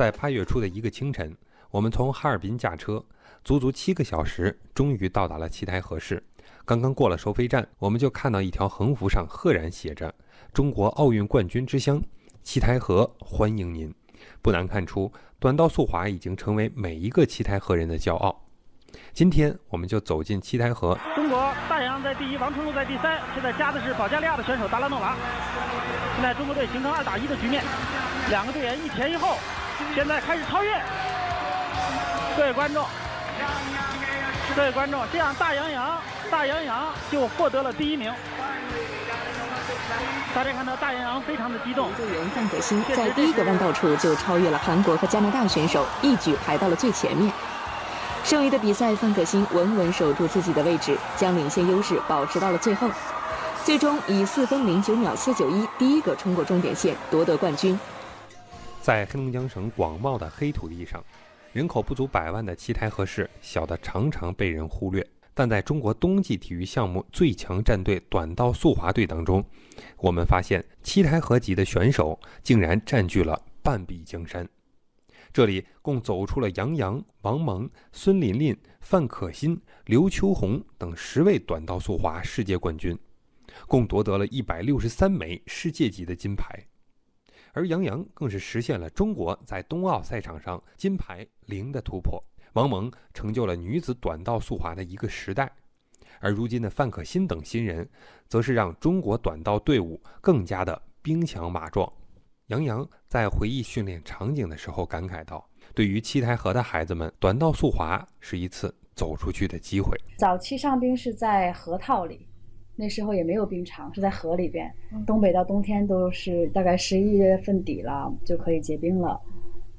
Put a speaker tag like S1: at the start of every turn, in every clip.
S1: 在八月初的一个清晨，我们从哈尔滨驾车，足足七个小时，终于到达了七台河市。刚刚过了收费站，我们就看到一条横幅上赫然写着“中国奥运冠军之乡，七台河欢迎您”。不难看出，短道速滑已经成为每一个七台河人的骄傲。今天，我们就走进七台河。
S2: 中国大洋在第一，王春露在第三，现在加的是保加利亚的选手达拉诺娃。现在中国队形成二打一的局面，两个队员一前一后，现在开始超越。各位观众，各位观众，这样大洋洋，大洋洋就获得了第一名。大家看到大洋洋非常的激动。
S3: 队员范可新在第一个弯道处就超越了韩国和加拿大选手，一举排到了最前面。剩余的比赛，范可新稳稳守住自己的位置，将领先优势保持到了最后，最终以四分零九秒四九一第一个冲过终点线，夺得冠军。
S1: 在黑龙江省广袤的黑土地上，人口不足百万的七台河市小的常常被人忽略。但在中国冬季体育项目最强战队短道速滑队当中，我们发现七台河级的选手竟然占据了半壁江山。这里共走出了杨洋、王蒙、孙琳琳、范可新、刘秋红等十位短道速滑世界冠军，共夺得了一百六十三枚世界级的金牌。而杨洋更是实现了中国在冬奥赛场上金牌零的突破。王蒙成就了女子短道速滑的一个时代，而如今的范可新等新人，则是让中国短道队伍更加的兵强马壮。杨洋在回忆训练场景的时候感慨道：“对于七台河的孩子们，短道速滑是一次走出去的机会。
S4: 早期上冰是在河套里，那时候也没有冰场，是在河里边。东北到冬天都是大概十一月份底了就可以结冰了。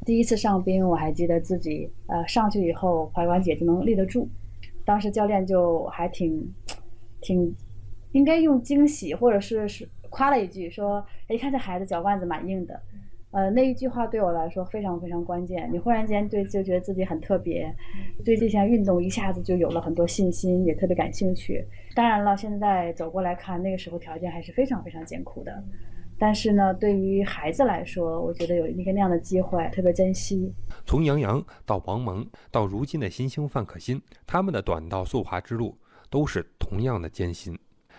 S4: 第一次上冰，我还记得自己呃上去以后踝关节就能立得住，当时教练就还挺挺应该用惊喜或者是是。”夸了一句，说：“哎，看这孩子脚腕子蛮硬的。”呃，那一句话对我来说非常非常关键。你忽然间对就觉得自己很特别，对这项运动一下子就有了很多信心，也特别感兴趣。当然了，现在走过来看，那个时候条件还是非常非常艰苦的。但是呢，对于孩子来说，我觉得有一个那样的机会，特别珍惜。
S1: 从杨洋到王蒙，到如今的新星范可新，他们的短道速滑之路都是同样的艰辛。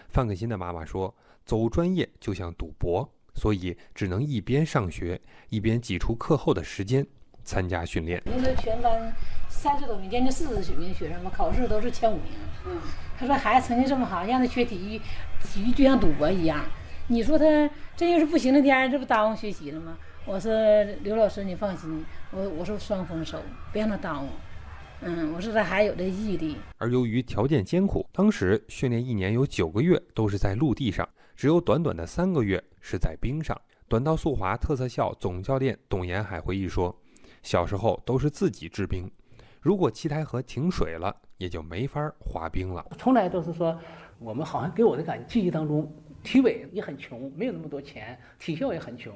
S1: 范可新的妈妈说。走专业就像赌博，所以只能一边上学，一边挤出课后的时间参加训练。
S5: 那个全班三十多名，将近四十名学生嘛，考试都是前五名。嗯，他说孩子成绩这么好，让他学体育，体育就像赌博一样。你说他这要是不行的天，这不耽误学习了吗？我说刘老师，你放心，我我说双丰收，别让他耽误。嗯，我说他还有这毅力。
S1: 而由于条件艰苦，当时训练一年有九个月都是在陆地上。只有短短的三个月是在冰上。短道速滑特色校总教练董延海回忆说：“小时候都是自己制冰，如果七台河停水了，也就没法滑冰了。
S6: 从来都是说，我们好像给我的感，记忆当中，体委也很穷，没有那么多钱，体校也很穷，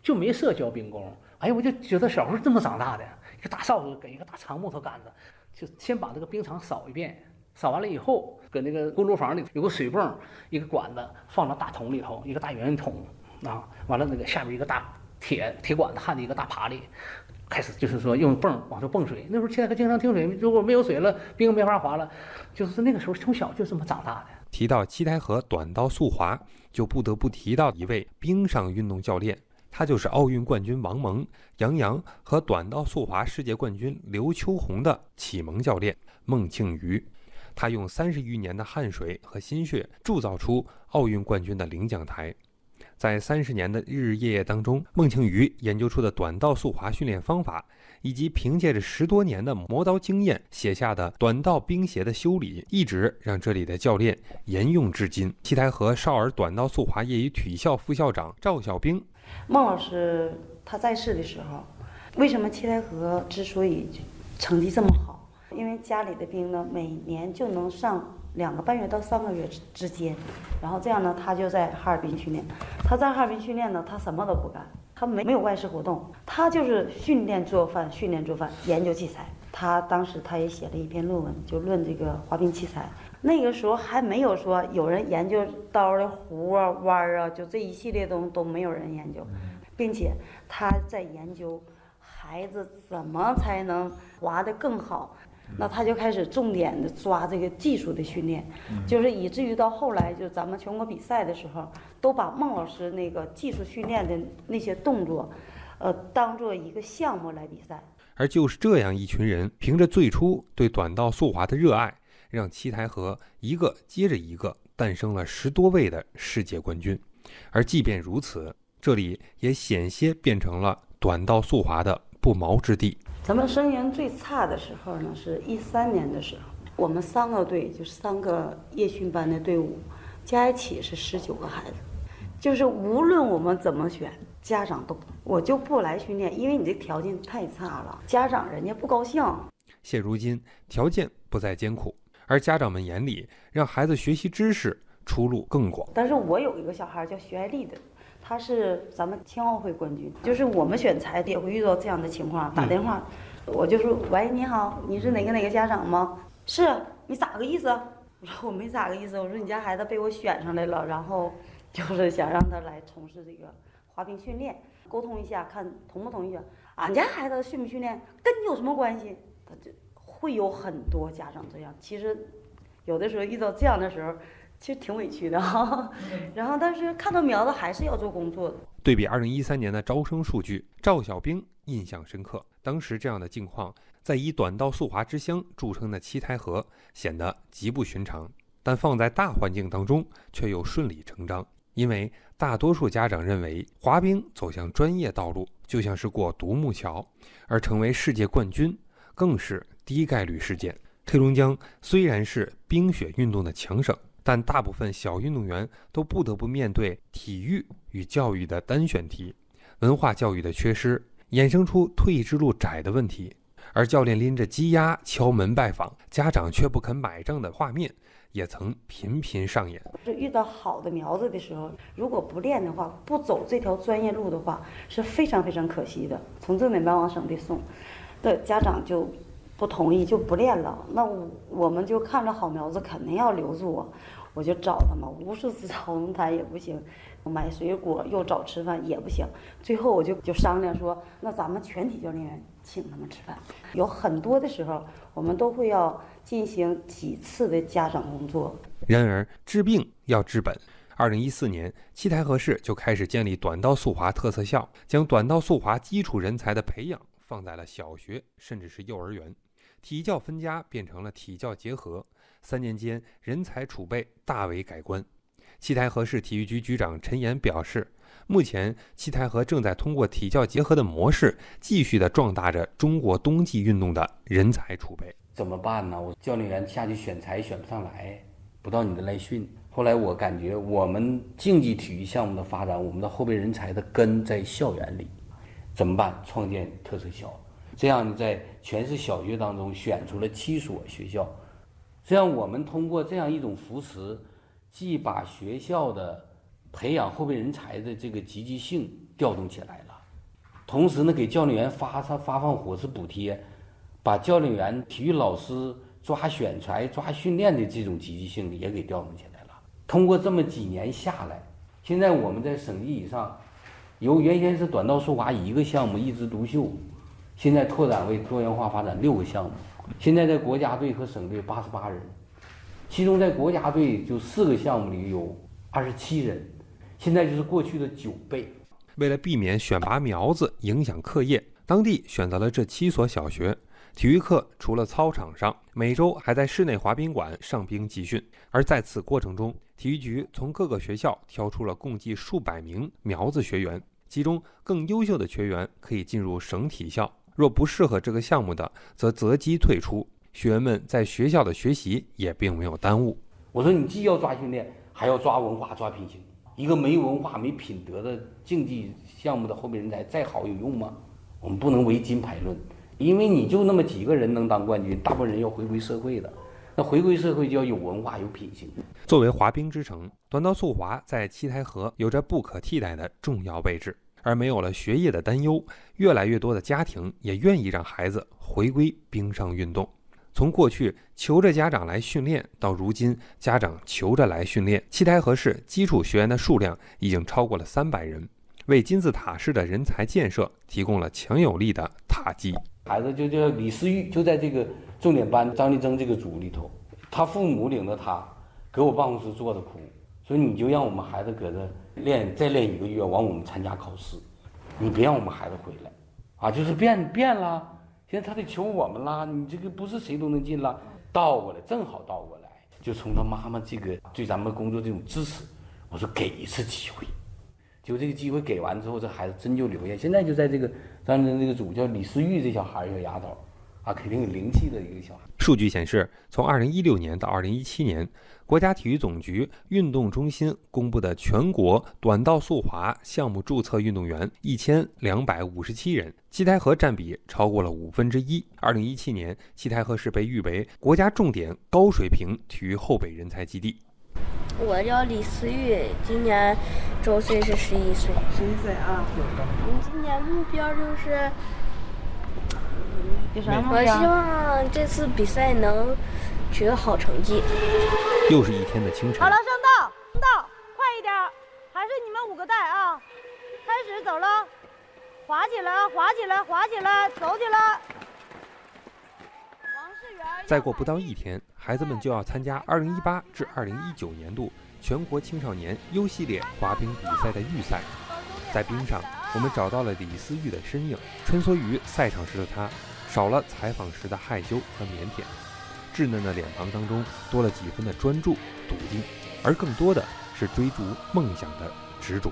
S6: 就没设教冰工。哎呀，我就觉得小时候这么长大的，一个大扫帚跟一个大长木头杆子，就先把这个冰场扫一遍。”扫完了以后，搁那个锅炉房里有个水泵，一个管子放到大桶里头，一个大圆桶啊，完了那个下边一个大铁铁管子焊在一个大耙里，开始就是说用泵往出泵水。那时候现在可经常停水，如果没有水了，冰没法滑了，就是那个时候从小就这么长大的。
S1: 提到七台河短道速滑，就不得不提到一位冰上运动教练，他就是奥运冠军王蒙、杨洋和短道速滑世界冠军刘秋红的启蒙教练孟庆瑜。他用三十余年的汗水和心血铸造出奥运冠军的领奖台，在三十年的日日夜夜当中，孟庆瑜研究出的短道速滑训练方法，以及凭借着十多年的磨刀经验写下的短道冰鞋的修理，一直让这里的教练沿用至今。七台河少儿短道速滑业余体校副校长赵小兵，
S7: 孟老师他在世的时候，为什么七台河之所以成绩这么好？因为家里的兵呢，每年就能上两个半月到三个月之间，然后这样呢，他就在哈尔滨训练。他在哈尔滨训练呢，他什么都不干，他没没有外事活动，他就是训练做饭，训练做饭，研究器材。他当时他也写了一篇论文，就论这个滑冰器材。那个时候还没有说有人研究刀的弧啊、弯儿啊，就这一系列东西都没有人研究，并且他在研究。孩子怎么才能滑得更好。那他就开始重点的抓这个技术的训练，就是以至于到后来，就咱们全国比赛的时候，都把孟老师那个技术训练的那些动作，呃，当做一个项目来比赛。
S1: 而就是这样一群人，凭着最初对短道速滑的热爱，让七台河一个接着一个诞生了十多位的世界冠军。而即便如此，这里也险些变成了短道速滑的不毛之地。
S7: 咱们生源最差的时候呢，是一三年的时候，我们三个队就是三个夜训班的队伍，加一起是十九个孩子，就是无论我们怎么选，家长都我就不来训练，因为你这条件太差了，家长人家不高兴。
S1: 现如今条件不再艰苦，而家长们眼里让孩子学习知识出路更广。
S7: 但是我有一个小孩叫徐爱丽的。他是咱们青奥会冠军，就是我们选材也会遇到这样的情况，打电话，我就说喂，你好，你是哪个哪个家长吗？是，你咋个意思？我说我没咋个意思，我说你家孩子被我选上来了，然后 就是想让他来从事这个滑冰训练，沟通一下看同不同意。俺家孩子训不训练跟你有什么关系？他就会有很多家长这样，其实有的时候遇到这样的时候。其实挺委屈的哈，然后但是看到苗子还是要做工作的。
S1: 对比二零一三年的招生数据，赵小兵印象深刻。当时这样的境况，在以短道速滑之乡著称的七台河显得极不寻常，但放在大环境当中却又顺理成章。因为大多数家长认为，滑冰走向专业道路就像是过独木桥，而成为世界冠军更是低概率事件。黑龙江虽然是冰雪运动的强省。但大部分小运动员都不得不面对体育与教育的单选题，文化教育的缺失，衍生出退役之路窄的问题。而教练拎着鸡鸭敲门拜访，家长却不肯买账的画面，也曾频频上演。
S7: 是遇到好的苗子的时候，如果不练的话，不走这条专业路的话，是非常非常可惜的。从重点班往省队送，的家长就。不同意就不练了，那我们就看着好苗子，肯定要留住我，我就找他嘛，无数次找龙台也不行，买水果又找吃饭也不行，最后我就就商量说，那咱们全体教练员请他们吃饭。有很多的时候，我们都会要进行几次的家长工作。
S1: 然而治病要治本，二零一四年，七台河市就开始建立短道速滑特色校，将短道速滑基础人才的培养放在了小学甚至是幼儿园。体教分家变成了体教结合，三年间人才储备大为改观。七台河市体育局局长陈岩表示，目前七台河正在通过体教结合的模式，继续的壮大着中国冬季运动的人才储备。
S8: 怎么办呢？我教练员下去选材选不上来，不到你的来训。后来我感觉，我们竞技体育项目的发展，我们的后备人才的根在校园里。怎么办？创建特色校。这样呢，在全市小学当中选出了七所学校，这样我们通过这样一种扶持，既把学校的培养后备人才的这个积极性调动起来了，同时呢，给教练员发发发放伙食补贴，把教练员、体育老师抓选材、抓训练的这种积极性也给调动起来了。通过这么几年下来，现在我们在省级以上，由原先是短道速滑一个项目一枝独秀。现在拓展为多元化发展六个项目，现在在国家队和省队八十八人，其中在国家队就四个项目里有二十七人，现在就是过去的九倍。
S1: 为了避免选拔苗子影响课业，当地选择了这七所小学。体育课除了操场上，每周还在室内滑冰馆上冰集训。而在此过程中，体育局从各个学校挑出了共计数百名苗子学员，其中更优秀的学员可以进入省体校。若不适合这个项目的，则择机退出。学员们在学校的学习也并没有耽误。
S8: 我说，你既要抓训练，还要抓文化、抓品行。一个没文化、没品德的竞技项目的后备人才再好有用吗？我们不能唯金牌论，因为你就那么几个人能当冠军，大部分人要回归社会的。那回归社会就要有文化、有品行。
S1: 作为滑冰之城，短道速滑在七台河有着不可替代的重要位置。而没有了学业的担忧，越来越多的家庭也愿意让孩子回归冰上运动。从过去求着家长来训练，到如今家长求着来训练，七台河市基础学员的数量已经超过了三百人。为金字塔式的人才建设提供了强有力的塔基。
S8: 孩子就叫李思玉，就在这个重点班张立增这个组里头，他父母领着他给我办公室坐着哭，说你就让我们孩子搁这练，再练一个月，完我们参加考试，你别让我们孩子回来，啊，就是变变了，现在他得求我们了，你这个不是谁都能进了，倒过来正好倒过来，就从他妈妈这个对咱们工作这种支持，我说给一次机会。就这个机会给完之后，这孩子真就留下。现在就在这个咱们这个组叫李思玉这小孩儿小丫头，啊，肯定有灵气的一个小孩。
S1: 数据显示，从2016年到2017年，国家体育总局运动中心公布的全国短道速滑项目注册运动员1257人，七台河占比超过了五分之一。2017年，七台河市被誉为国家重点高水平体育后备人才基地。
S9: 我叫李思玉，今年周岁是十一岁。
S10: 十一岁啊！
S9: 你今年目标就是，
S10: 有啥目
S9: 我希？望这次比赛能取得好成绩。
S1: 又是一天的清晨
S10: 好，了，上道，上道，快一点，还是你们五个带啊！开始走了，滑起来啊，滑起来，滑起来，走起来。
S1: 再过不到一天，孩子们就要参加2018至2019年度全国青少年 U 系列滑冰比赛的预赛。在冰上，我们找到了李思玉的身影。穿梭于赛场时的她，少了采访时的害羞和腼腆，稚嫩的脸庞当中多了几分的专注、笃定，而更多的是追逐梦想的执着。